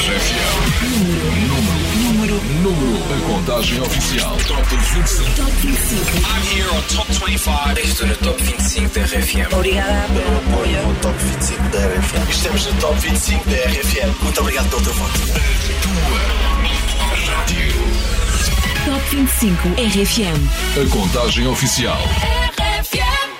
RFM. Número, número, número. A contagem oficial. Top 25. Top 25. I'm here on Top 25. Estou no Top 25 da RFM. Pelo apoio. Top 25 da RFM. Estamos no Top 25 da RFM. Muito obrigado voto. Tua. Top 25 RFM. A contagem oficial.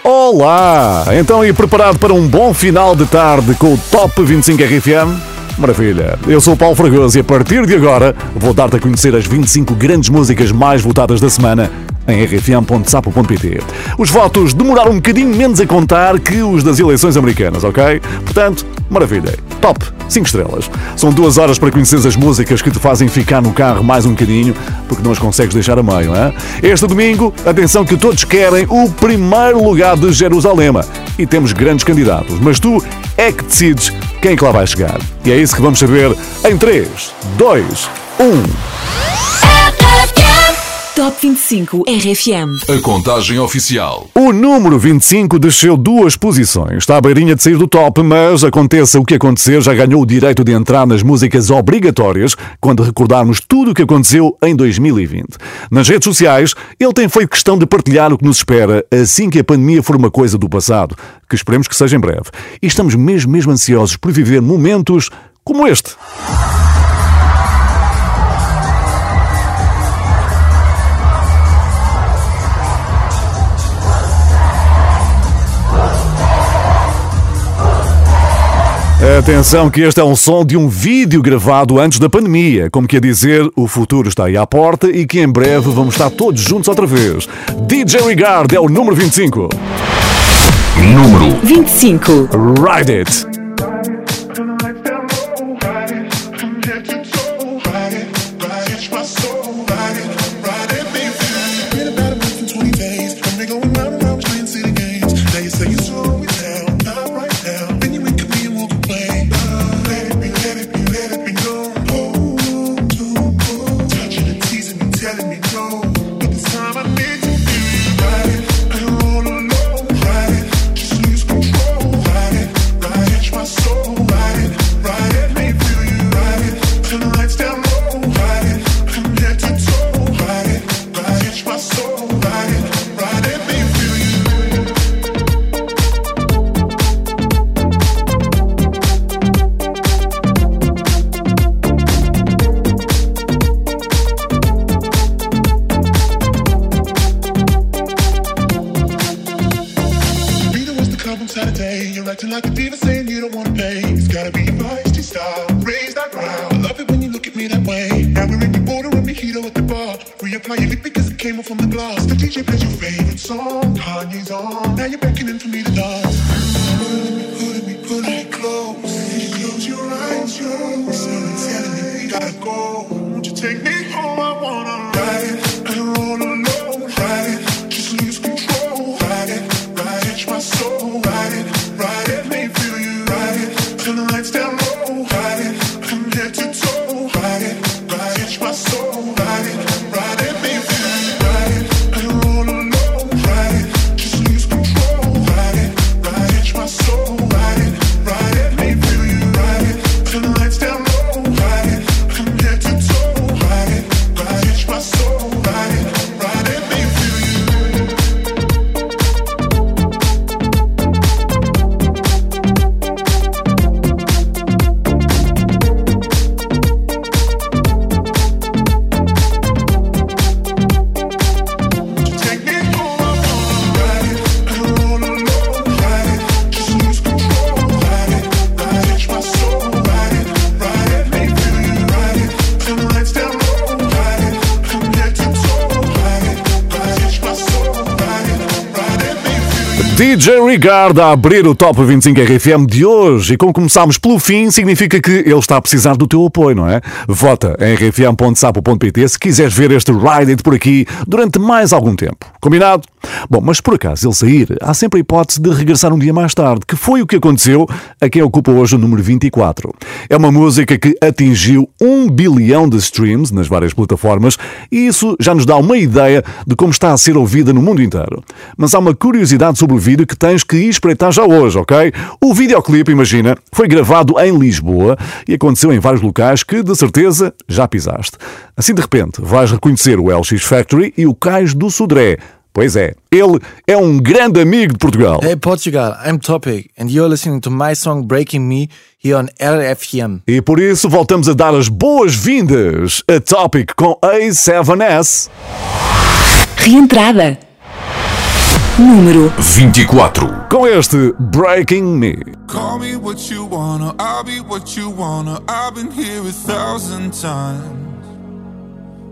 Olá! Então, e preparado para um bom final de tarde com o Top 25 RFM? Maravilha! Eu sou o Paulo Fragoso e a partir de agora vou dar-te a conhecer as 25 grandes músicas mais votadas da semana em rfm.sapo.pt. Os votos demoraram um bocadinho menos a contar que os das eleições americanas, ok? Portanto, maravilha. Top! 5 estrelas. São duas horas para conheceres as músicas que te fazem ficar no carro mais um bocadinho, porque não as consegues deixar a meio, hein? Este domingo, atenção que todos querem o primeiro lugar de Jerusalém. E temos grandes candidatos, mas tu é que decides quem é que lá vai chegar. E é isso que vamos saber em 3, 2, 1. Top 25 RFM. A contagem oficial. O número 25 desceu duas posições. Está à beirinha de sair do top, mas aconteça o que acontecer, já ganhou o direito de entrar nas músicas obrigatórias quando recordarmos tudo o que aconteceu em 2020. Nas redes sociais, ele tem feito questão de partilhar o que nos espera assim que a pandemia for uma coisa do passado, que esperemos que seja em breve. E estamos mesmo, mesmo ansiosos por viver momentos como este. Atenção que este é um som de um vídeo gravado antes da pandemia, como quer dizer, o futuro está aí à porta e que em breve vamos estar todos juntos outra vez. DJ Regard é o número 25. Número 25. Ride It. Regard a abrir o Top 25 RFM de hoje. E como começámos pelo fim, significa que ele está a precisar do teu apoio, não é? Vota em rfm.sapo.pt se quiseres ver este Ride It por aqui durante mais algum tempo. Combinado? Bom, mas por acaso ele sair, há sempre a hipótese de regressar um dia mais tarde, que foi o que aconteceu a quem ocupa hoje o número 24. É uma música que atingiu um bilhão de streams nas várias plataformas e isso já nos dá uma ideia de como está a ser ouvida no mundo inteiro. Mas há uma curiosidade sobre o vídeo que tens que espreitar já hoje, ok? O videoclipe, imagina, foi gravado em Lisboa e aconteceu em vários locais que, de certeza, já pisaste. Assim, de repente, vais reconhecer o LX Factory e o Cais do Sodré. Pois é, ele é um grande amigo de Portugal. Hey Portugal, I'm Topic and you're listening to my song Breaking Me here on RFM. E por isso voltamos a dar as boas-vindas a Topic com A7S. Reentrada. Número 24. Com este Breaking Me. Call me what you wanna, I'll be what you wanna. I've been here a thousand times.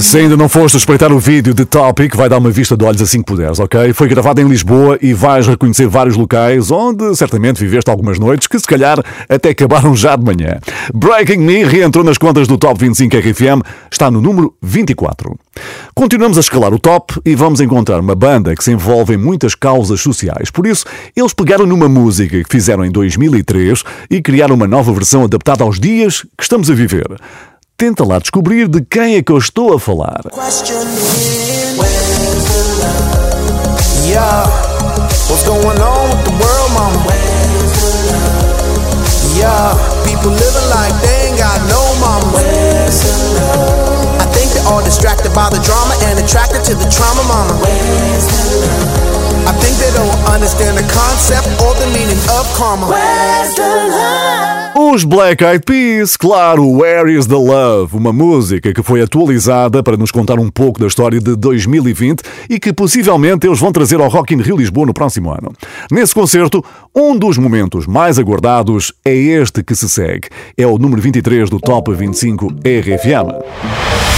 Se ainda não foste espreitar o vídeo de Topic, vai dar uma vista de olhos assim que puderes, ok? Foi gravado em Lisboa e vais reconhecer vários locais onde certamente viveste algumas noites que se calhar até acabaram já de manhã. Breaking Me reentrou nas contas do Top 25 RFM, está no número 24. Continuamos a escalar o top e vamos encontrar uma banda que se envolve em muitas causas sociais. Por isso, eles pegaram numa música que fizeram em 2003 e criaram uma nova versão adaptada aos dias que estamos a viver. Tenta lá descobrir de quem é que eu estou a falar. Yeah, what's going on with the world, mama? Yeah, people living like they ain't got no mama. I think they're all distracted by the drama and attracted to the trauma, mama. I think they don't understand the concept or the meaning of karma. Os Black Eyed Peas, claro, Where is the Love? Uma música que foi atualizada para nos contar um pouco da história de 2020 e que possivelmente eles vão trazer ao Rock in Rio Lisboa no próximo ano. Nesse concerto, um dos momentos mais aguardados é este que se segue. É o número 23 do Top 25 RFM.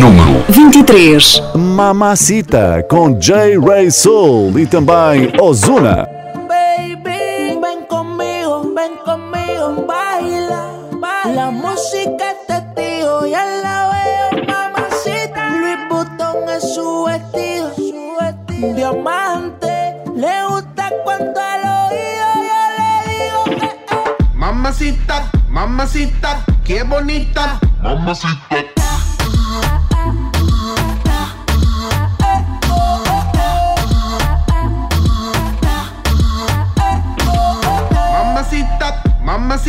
Número 23. Mamacita, com J. Ray Soul e também Ozuna. Baby, ven conmigo, ven conmigo, baila, baila. La música es testigo, ya la veo, mamacita. Louis Vuitton es su vestido, su vestido. Diamante, le gusta cuando al oído yo le digo que eh. Mamacita, mamacita, qué bonita. Mamacita,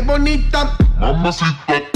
Qué bonita. Mamacita.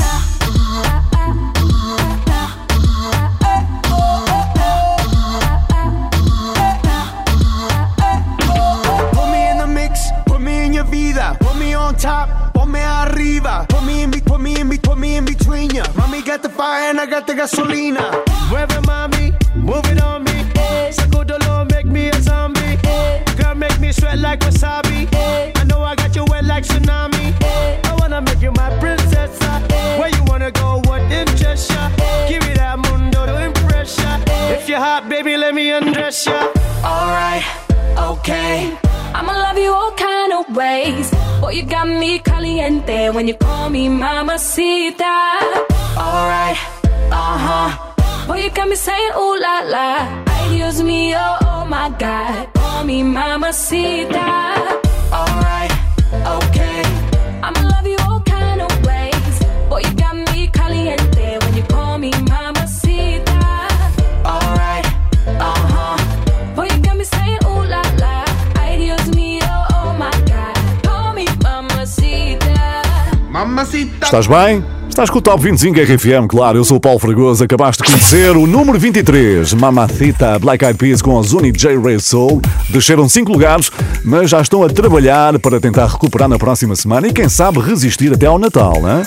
If you're baby, let me undress ya. Alright, okay. I'ma love you all kind of ways. Boy, you got me caliente when you call me mamacita. Alright, uh huh. Boy, you got me saying ooh la la. Ay Dios mío, oh my God. Call me mamacita. Alright, okay. I'ma love you Estás bem? Estás com o Top 25 RFM, claro. Eu sou o Paulo Fragoso. Acabaste de conhecer o número 23, Mamacita Black Eyed Peas com a Zuni J. Ray Soul. Desceram 5 lugares, mas já estão a trabalhar para tentar recuperar na próxima semana e quem sabe resistir até ao Natal, né?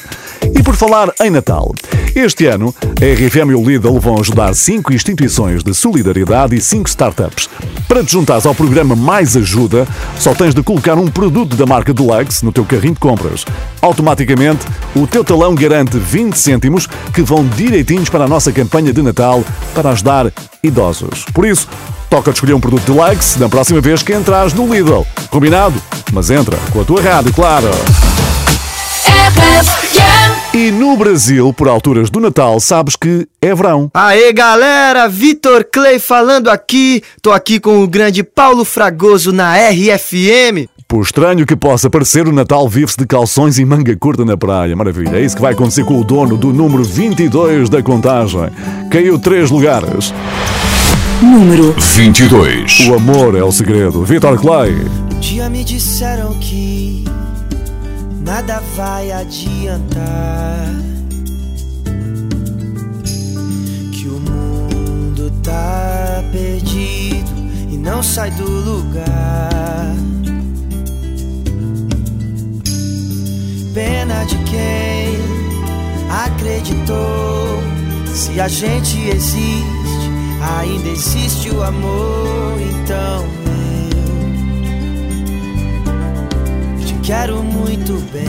E por falar em Natal, este ano a RFM e o Lidl vão ajudar 5 instituições de solidariedade e 5 startups. Para te juntares ao programa Mais Ajuda, só tens de colocar um produto da marca Deluxe no teu carrinho de compras. Automaticamente, o teu talão garante 20 cêntimos que vão direitinhos para a nossa campanha de Natal para ajudar idosos. Por isso, toca de escolher um produto Deluxe da próxima vez que entrares no Lidl. Combinado? Mas entra com a tua rádio, claro! E no Brasil, por alturas do Natal, sabes que é verão. Aê galera, Vitor Clay falando aqui. Tô aqui com o grande Paulo Fragoso na RFM. Por estranho que possa parecer, o Natal vive-se de calções e manga curta na praia. Maravilha, é isso que vai acontecer com o dono do número 22 da contagem. Caiu três lugares. Número 22. O amor é o segredo. Vitor Clay. Um dia me disseram que nada vai adiantar. Que o mundo tá perdido e não sai do lugar. Pena de quem acreditou. Se a gente existe, ainda existe o amor, então eu te quero muito bem.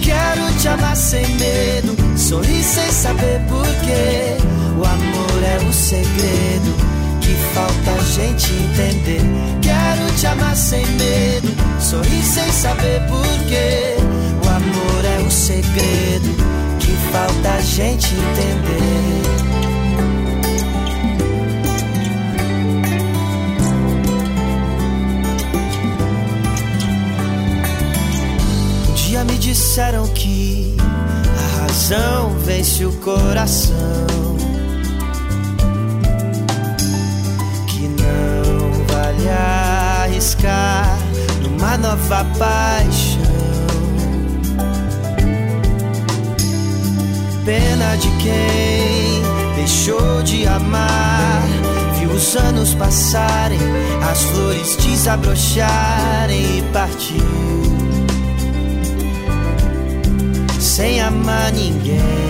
Quero te amar sem medo, sorrir sem saber porquê. O amor é o segredo que falta a gente entender. Quero te amar sem medo, sorrir sem saber porquê. O amor é o segredo que falta a gente entender. Um dia me disseram que a razão vence o coração. Vale arriscar numa nova paixão. Pena de quem deixou de amar. Viu os anos passarem, as flores desabrocharem e partiu sem amar ninguém.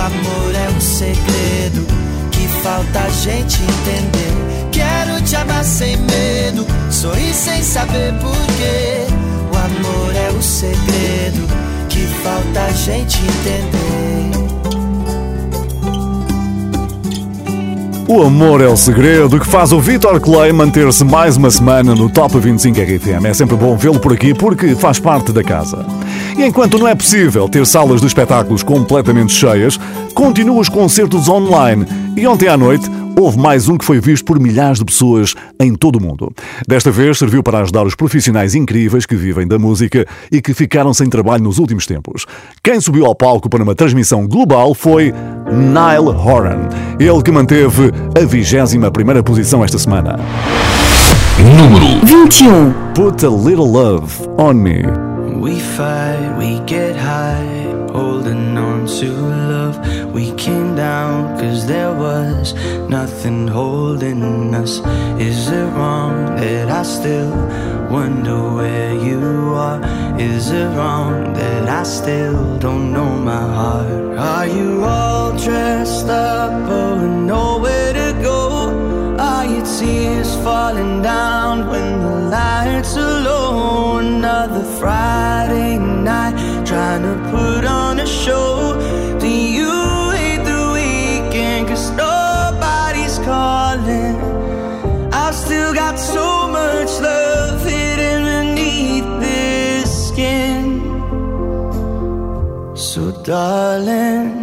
Amor é um segredo que falta a gente entender. Quero te amar sem medo, sorrir sem saber porquê. O amor é o segredo que falta a gente entender. O amor é o segredo que faz o Vitor Clay manter-se mais uma semana no Top 25 RFM. É sempre bom vê-lo por aqui porque faz parte da casa. E enquanto não é possível ter salas de espetáculos completamente cheias, continuam os concertos online. E ontem à noite houve mais um que foi visto por milhares de pessoas em todo o mundo. Desta vez serviu para ajudar os profissionais incríveis que vivem da música e que ficaram sem trabalho nos últimos tempos. Quem subiu ao palco para uma transmissão global foi Nile Horan, ele que manteve a 21 primeira posição esta semana. Número 21. Put a Little Love on Me. We fight, we get high, holding on to love. We came down cause there was nothing holding us. Is it wrong that I still wonder where you are? Is it wrong that I still don't know my heart? Are you all dressed up with nowhere to go? Are your tears falling down when the lights are low? Another Friday night trying to put on a show. Do you hate the weekend? Cause nobody's calling. I've still got so much love hidden beneath this skin. So, darling,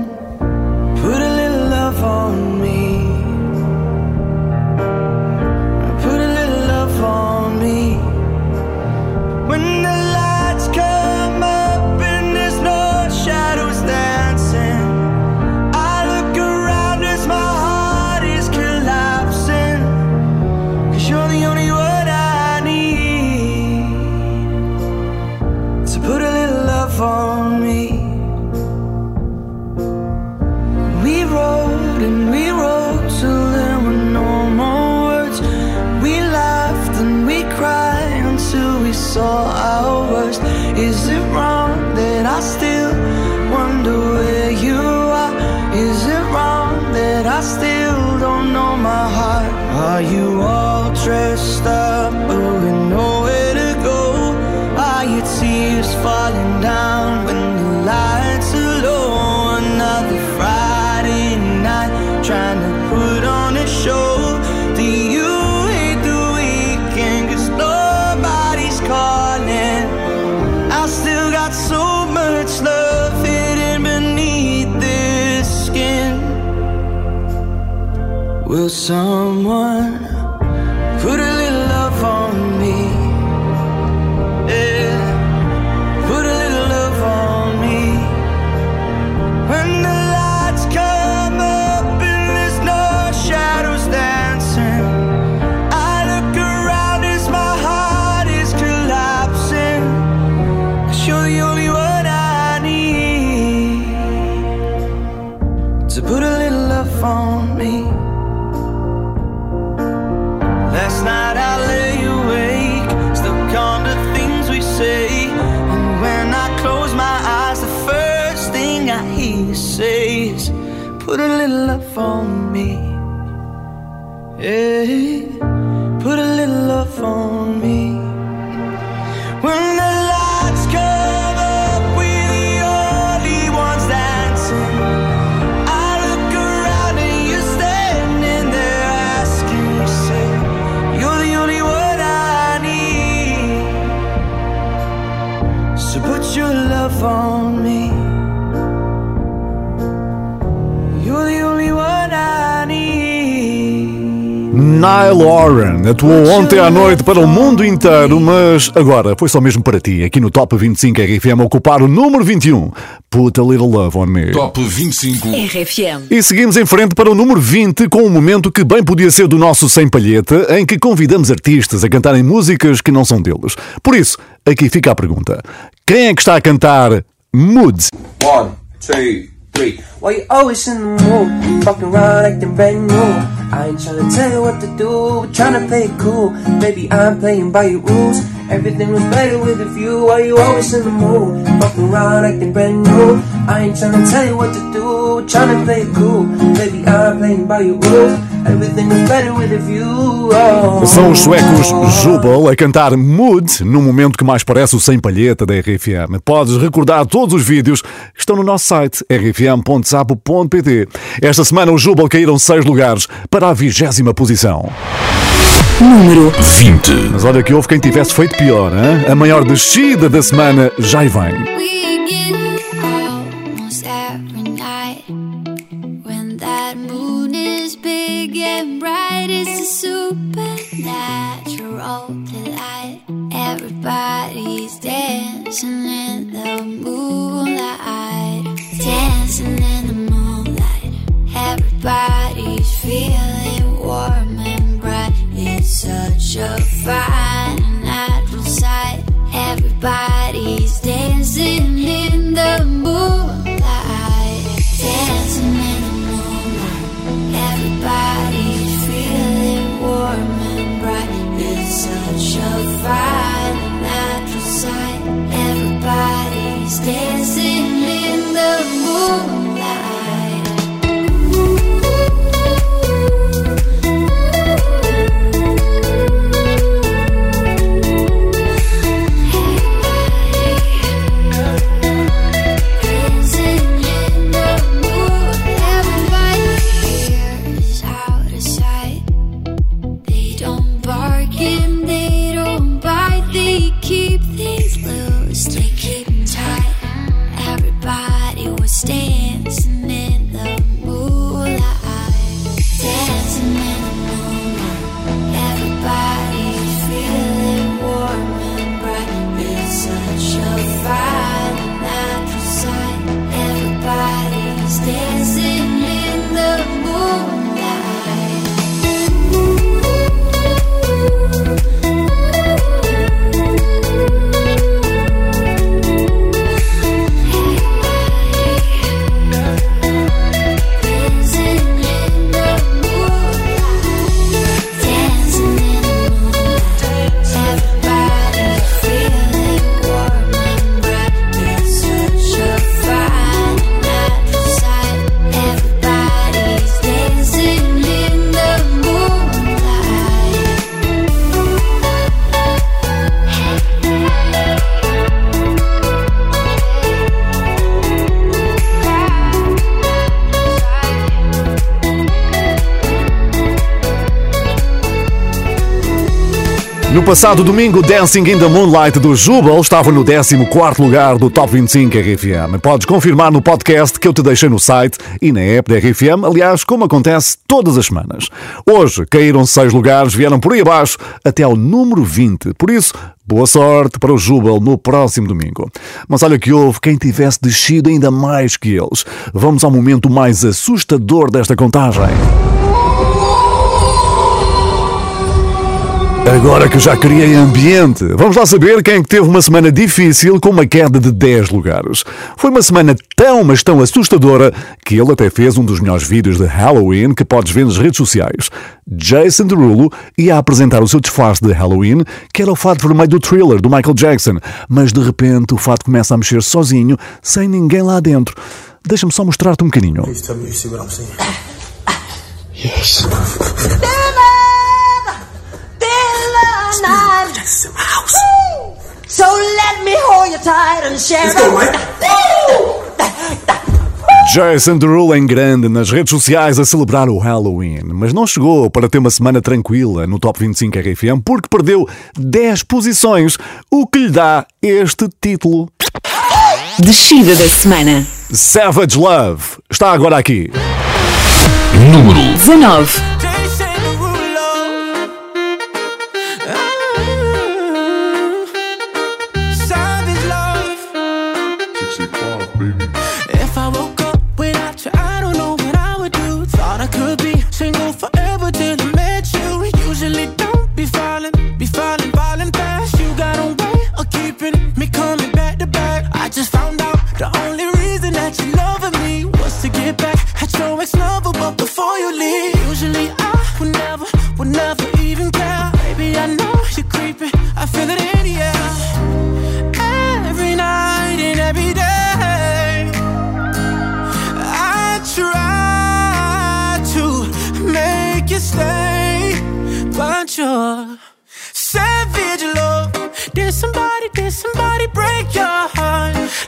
someone Nile Oran atuou ontem à noite para o mundo inteiro, mas agora foi só mesmo para ti, aqui no Top 25 RFM, ocupar o número 21. Put a little love on me. Top 25. RFM. E seguimos em frente para o número 20 com um momento que bem podia ser do nosso Sem Palheta, em que convidamos artistas a cantarem músicas que não são deles. Por isso, aqui fica a pergunta: quem é que está a cantar Moods? One, two, three. Why you always in the mood? Fucking around brand new. I ain't tryna tell you what to do, but tryna play it cool. Baby, I'm playing by your rules. Everything was better with a view. Why you always in the mood? Fucking around brand new. I ain't tryna tell you what to do, but tryna play it cool. Baby, I'm playing by your rules. Oh. São os suecos Jubal a cantar Mood no momento que mais parece o Sem Palheta da RFM. Podes recordar todos os vídeos que estão no nosso site rfm.sapo.pt. Esta semana os Jubal caíram seis lugares para a vigésima posição. Número 20. Mas olha que houve quem tivesse feito pior, hein? A maior descida da semana já vem. We get almost every night when that moon is big and bright. It's a supernatural delight. Everybody's dancing No passado domingo, Dancing in the Moonlight do Jubal estava no 14 lugar do Top 25 RFM. Podes confirmar no podcast que eu te deixei no site e na app da RFM, aliás, como acontece todas as semanas. Hoje caíram seis lugares, vieram por aí abaixo até ao número 20. Por isso, boa sorte para o Jubal no próximo domingo. Mas olha que houve quem tivesse descido ainda mais que eles. Vamos ao momento mais assustador desta contagem. Agora que já criei ambiente, vamos lá saber quem é que teve uma semana difícil com uma queda de 10 lugares. Foi uma semana tão, mas tão assustadora que ele até fez um dos melhores vídeos de Halloween que podes ver nas redes sociais. Jason Derulo ia apresentar o seu disfarce de Halloween, que era o fato vermelho do thriller do Michael Jackson, mas de repente o fato começa a mexer sozinho, sem ninguém lá dentro. Deixa-me só mostrar-te um bocadinho. Please tell me you see what I'm saying. Yes. So let me hold you tight and share Jason Derulo em grande nas redes sociais a celebrar o Halloween, mas não chegou para ter uma semana tranquila no Top 25 RFM porque perdeu 10 posições, o que lhe dá este título. Descida da semana. Savage Love está agora aqui. Número 19. Your ex lover, but before you leave, usually I would never, would never even care. Baby, I know you're creeping, I feel it in the air. Every night and every day, I try to make you stay, but you're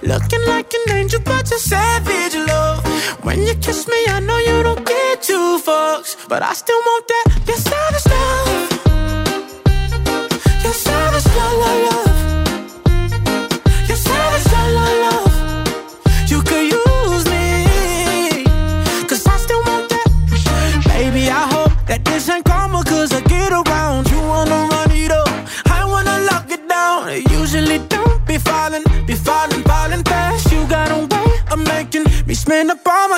Looking like an angel, but you're savage love. When you kiss me, I know you don't get two fucks, but I still want that. Your savage love.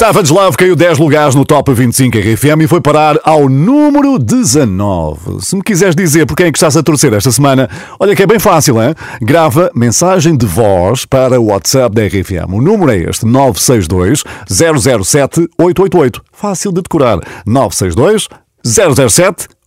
Savage Love caiu 10 lugares no Top 25 RFM e foi parar ao número 19. Se me quiseres dizer por quem é que estás a torcer esta semana, olha que é bem fácil, hein? Grava mensagem de voz para o WhatsApp da RFM. O número é este: 962 007 888. Fácil de decorar. 962 007 888.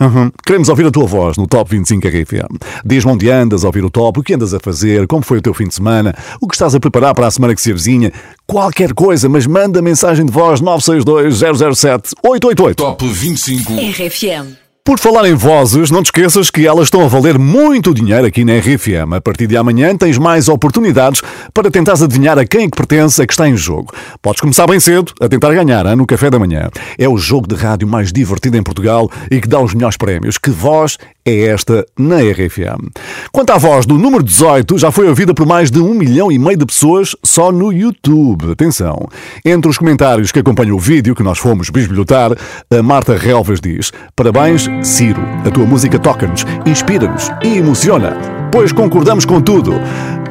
Uhum. Queremos ouvir a tua voz no Top 25 RFM. Diz-me onde andas a ouvir o top, o que andas a fazer, como foi o teu fim de semana, o que estás a preparar para a semana que se avizinha, qualquer coisa, mas manda mensagem de voz 962 007 888. Top 25 RFM. Por falar em vozes, não te esqueças que elas estão a valer muito dinheiro aqui na RFM. A partir de amanhã tens mais oportunidades para tentares adivinhar a quem é que pertence a que está em jogo. Podes começar bem cedo a tentar ganhar hein, no café da manhã. É o jogo de rádio mais divertido em Portugal e que dá os melhores prémios. Que voz é esta na RFM? Quanto à voz do número 18, já foi ouvida por mais de um milhão e meio de pessoas só no YouTube. Atenção! Entre os comentários que acompanham o vídeo que nós fomos bisbilhotar, a Marta Relvas diz: Parabéns, Ciro. A tua música toca-nos, inspira-nos e emociona. Pois concordamos com tudo.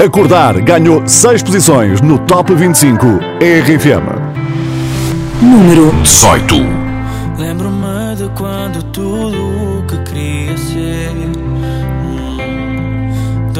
Acordar ganhou 6 posições no Top 25 RFM. Número 18. Lembro-me de quando tudo o que queria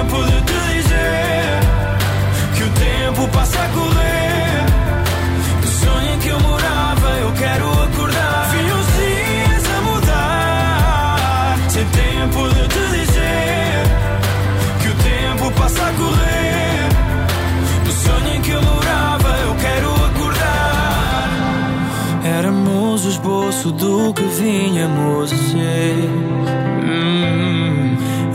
tempo de te dizer que o tempo passa a correr. O sonho em que eu morava, eu quero acordar. Vi os dias a mudar, sem tempo de te dizer que o tempo passa a correr. O sonho em que eu morava, eu quero acordar. Éramos o esboço do que vinhamos ser. Hum,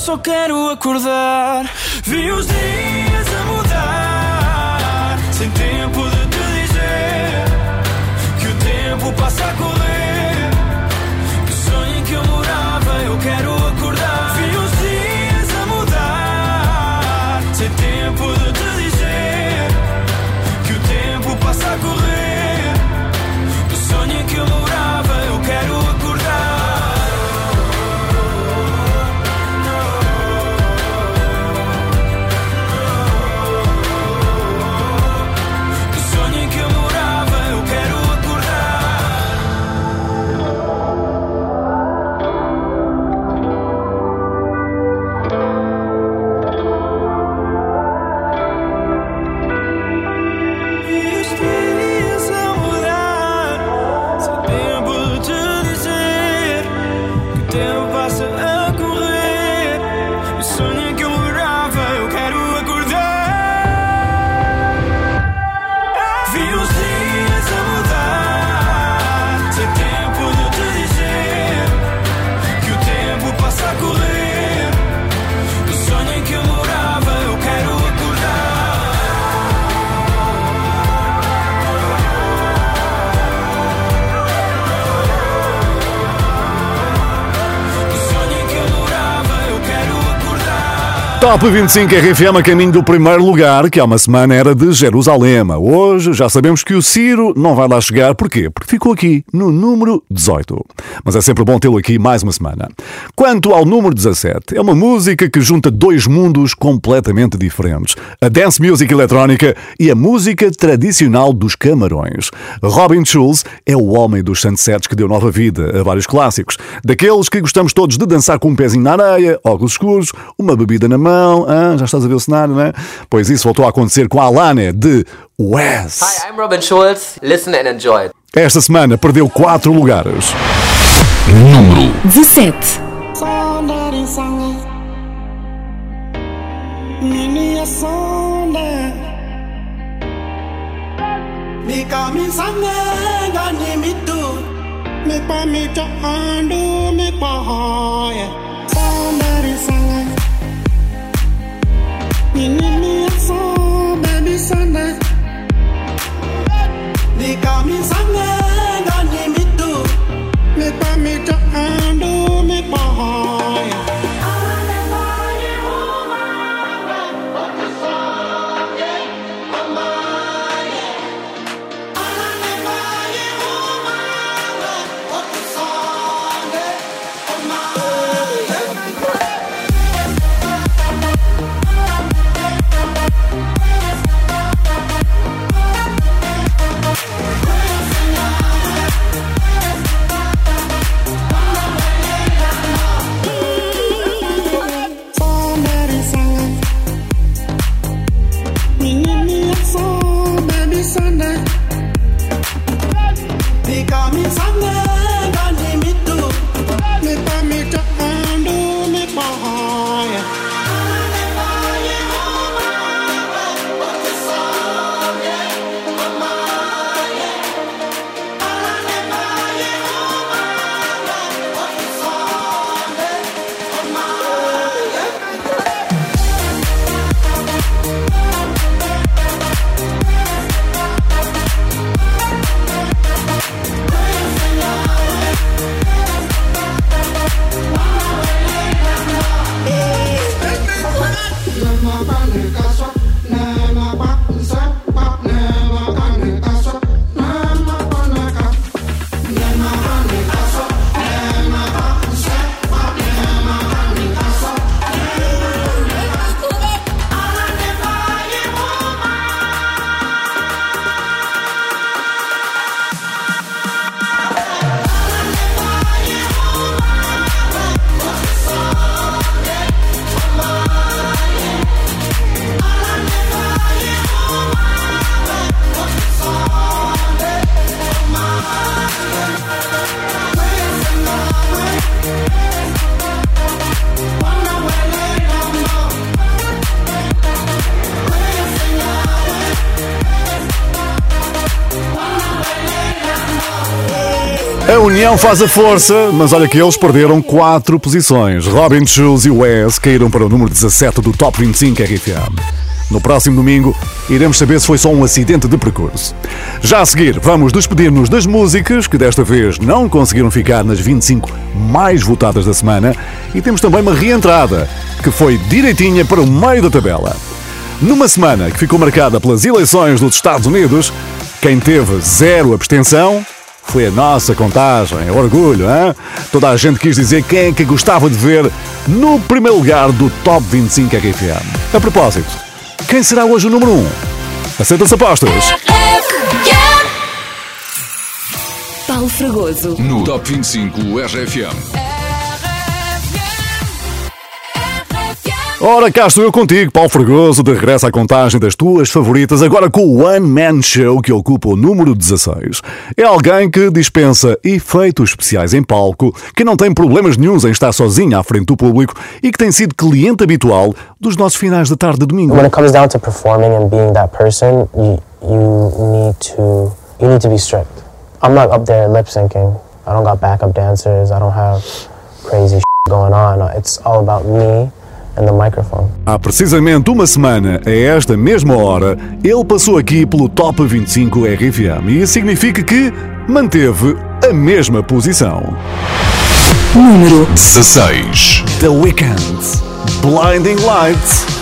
Só quero acordar. Vi os dias a mudar, sem tempo de Top 25 RFM a caminho do primeiro lugar, que há uma semana era de Jerusalém. Hoje já sabemos que o Ciro não vai lá chegar. Porquê? Porque ficou aqui no número 18. Mas é sempre bom tê-lo aqui mais uma semana. Quanto ao número 17, é uma música que junta dois mundos completamente diferentes: a dance music eletrónica e a música tradicional dos Camarões. Robin Schulz é o homem dos sunsets que deu nova vida a vários clássicos, daqueles que gostamos todos de dançar com um pezinho na areia, óculos escuros, uma bebida na mão. Ah, já estás a ver o cenário, não é? Pois isso voltou a acontecer com a Alane de Wes. Hi, I'm Robin Schulz. Listen and enjoy. Esta semana perdeu 4 lugares. Número 17. Give me a Sunday. Nika mi sangenga ni mitu. Me pa mi to andu me pa hoye. Somebody sange. You need me a song, Sunday. Nika mi. União faz a força, mas olha que eles perderam quatro posições. Robin Schulz e Wes caíram para o número 17 do Top 25 RFM. No próximo domingo, iremos saber se foi só um acidente de percurso. Já a seguir, vamos despedir-nos das músicas que desta vez não conseguiram ficar nas 25 mais votadas da semana e temos também uma reentrada que foi direitinha para o meio da tabela. Numa semana que ficou marcada pelas eleições dos Estados Unidos, quem teve zero abstenção foi a nossa contagem, é orgulho, hein? Toda a gente quis dizer quem é que gostava de ver no primeiro lugar do Top 25 RFM. A propósito, quem será hoje o número 1? Um? Aceita-se apostas? Paulo Fragoso. No Top 25 RFM. Ora, cá estou eu contigo, Paulo Fregoso, de regresso à contagem das tuas favoritas, agora com o One Man Show que ocupa o número 16. É alguém que dispensa efeitos especiais em palco, que não tem problemas nenhums em estar sozinho à frente do público e que tem sido cliente habitual dos nossos finais de tarde de domingo. When it comes down to performing and being that person, you, you need to you need to be strict. I'm not up there lip syncing. I don't got backup dancers. I don't have crazy going on. It's all about me. Há precisamente uma semana, a esta mesma hora, ele passou aqui pelo Top 25 RFM e isso significa que manteve a mesma posição. Número 16. The Weeknd. Blinding Lights.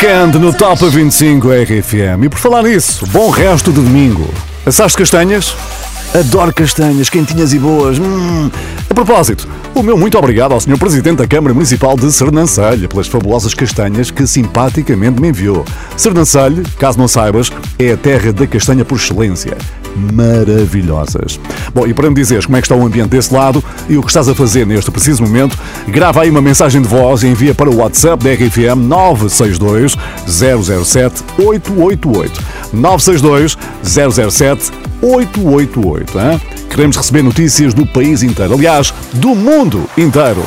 Weekend no Top 25 RFM. E por falar nisso, bom resto de domingo. Assaste castanhas? Adoro castanhas, quentinhas e boas. Hum. A propósito, o meu muito obrigado ao Sr. Presidente da Câmara Municipal de Sernancelho pelas fabulosas castanhas que simpaticamente me enviou. Sernancelho, caso não saibas, é a terra da castanha por excelência. Maravilhosas. Bom, e para me dizeres como é que está o ambiente desse lado e o que estás a fazer neste preciso momento, grava aí uma mensagem de voz e envia para o WhatsApp da RFM 962 007 888. 962 007 888. Hein? Queremos receber notícias do país inteiro, aliás, do mundo inteiro.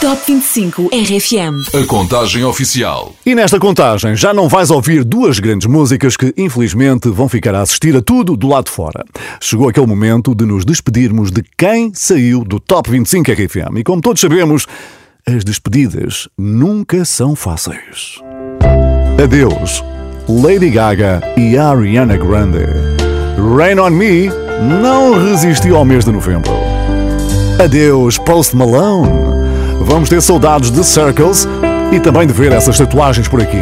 Top 25 RFM. A contagem oficial. E nesta contagem já não vais ouvir duas grandes músicas que, infelizmente, vão ficar a assistir a tudo do lado de fora. Chegou aquele momento de nos despedirmos de quem saiu do Top 25 RFM. E como todos sabemos, as despedidas nunca são fáceis. Adeus, Lady Gaga e Ariana Grande. Rain on Me não resistiu ao mês de novembro. Adeus, Post Malone. Vamos ter saudades de Circles e também de ver essas tatuagens por aqui.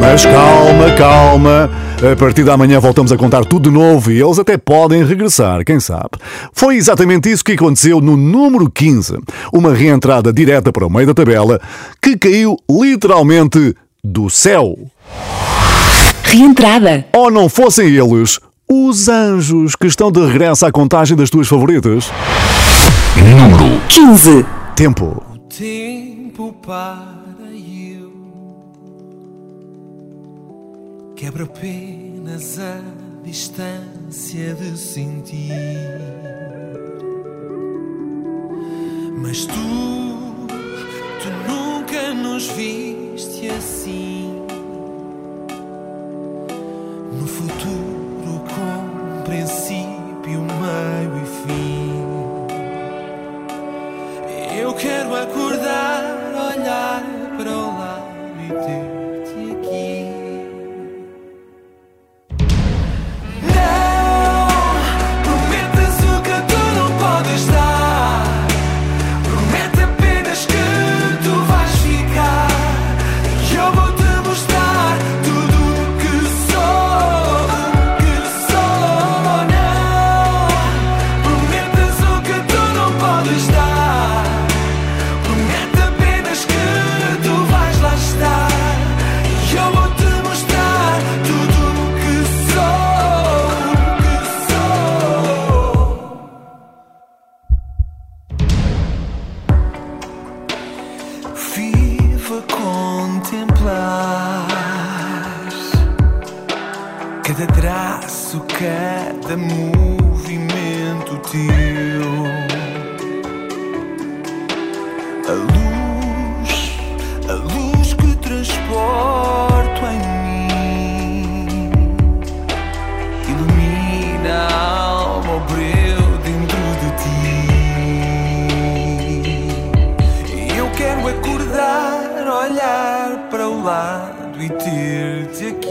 Mas calma, calma. A partir da manhã voltamos a contar tudo de novo e eles até podem regressar, quem sabe. Foi exatamente isso que aconteceu no número 15. Uma reentrada direta para o meio da tabela que caiu literalmente do céu. Reentrada. Ou não fossem eles, os anjos que estão de regresso à contagem das tuas favoritas. Número 15. Tempo. tempo para eu quebra apenas a distância de sentir. Mas tu, tu nunca nos viste assim. No futuro lado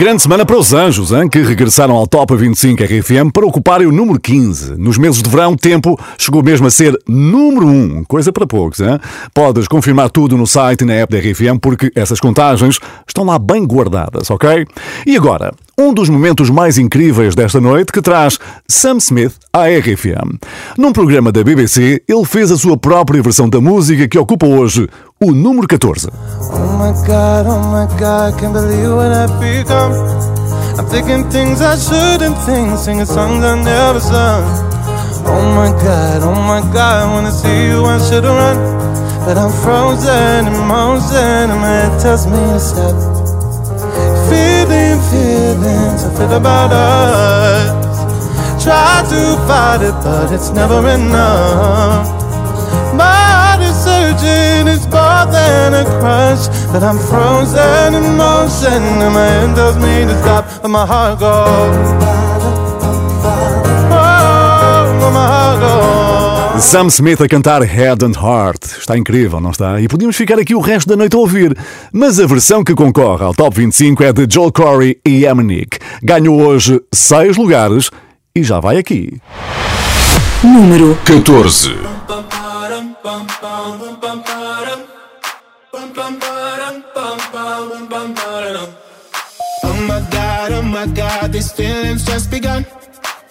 grande semana para os Anjos, hein, que regressaram ao Top 25 RFM para ocuparem o número 15. Nos meses de verão, Tempo chegou mesmo a ser número 1, coisa para poucos. Hein? Podes confirmar tudo no site e na app da RFM porque essas contagens estão lá bem guardadas, ok? E agora, um dos momentos mais incríveis desta noite que traz Sam Smith à RFM. Num programa da BBC, ele fez a sua própria versão da música que ocupa hoje o número 14. Oh my god, oh my god, can't believe what I've become. I'm thinking things I shouldn't think, singing songs I never sung. Oh my god, oh my god, I wanna see you, I should've run. But I'm frozen in motion, and my head tells me to stop. Feeling, feelings I feel about us. Try to fight it, but it's never enough. My heart is surging, it's more than a crush. But I'm frozen in motion, and my hand tells me to stop. But my heart goes. Sam Smith a cantar Head and Heart. Está incrível, não está? E podíamos ficar aqui o resto da noite a ouvir. Mas a versão que concorre ao Top 25 é de Joel Corey e Eminem. Ganhou hoje 6 lugares e já vai aqui. Número 14. Oh my god, oh my god, these feelings just begun.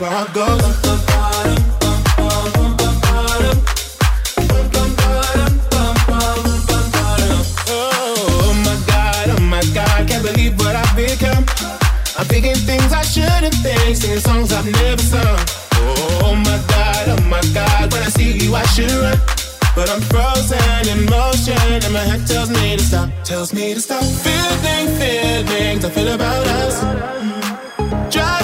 my god, oh my god, I can't believe what I've become. I'm thinking things I shouldn't think, singing songs I've never sung. Oh my god, oh my god, when I see you I should run. But I'm frozen in motion, and my head tells me to stop, tells me to stop. Feeling, feelings I feel about us. Try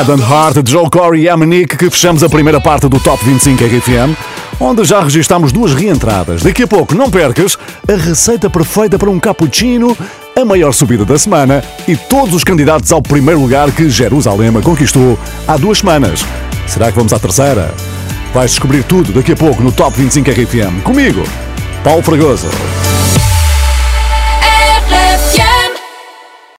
Head and Heart Joe Corey e Eminem que fechamos a primeira parte do Top 25 RFM, onde já registámos duas reentradas. Daqui a pouco, não percas, a receita perfeita para um cappuccino, a maior subida da semana e todos os candidatos ao primeiro lugar que Jerusalém conquistou há duas semanas. Será que vamos à terceira? Vais descobrir tudo daqui a pouco no Top 25 RFM. Comigo, Paulo Fragoso.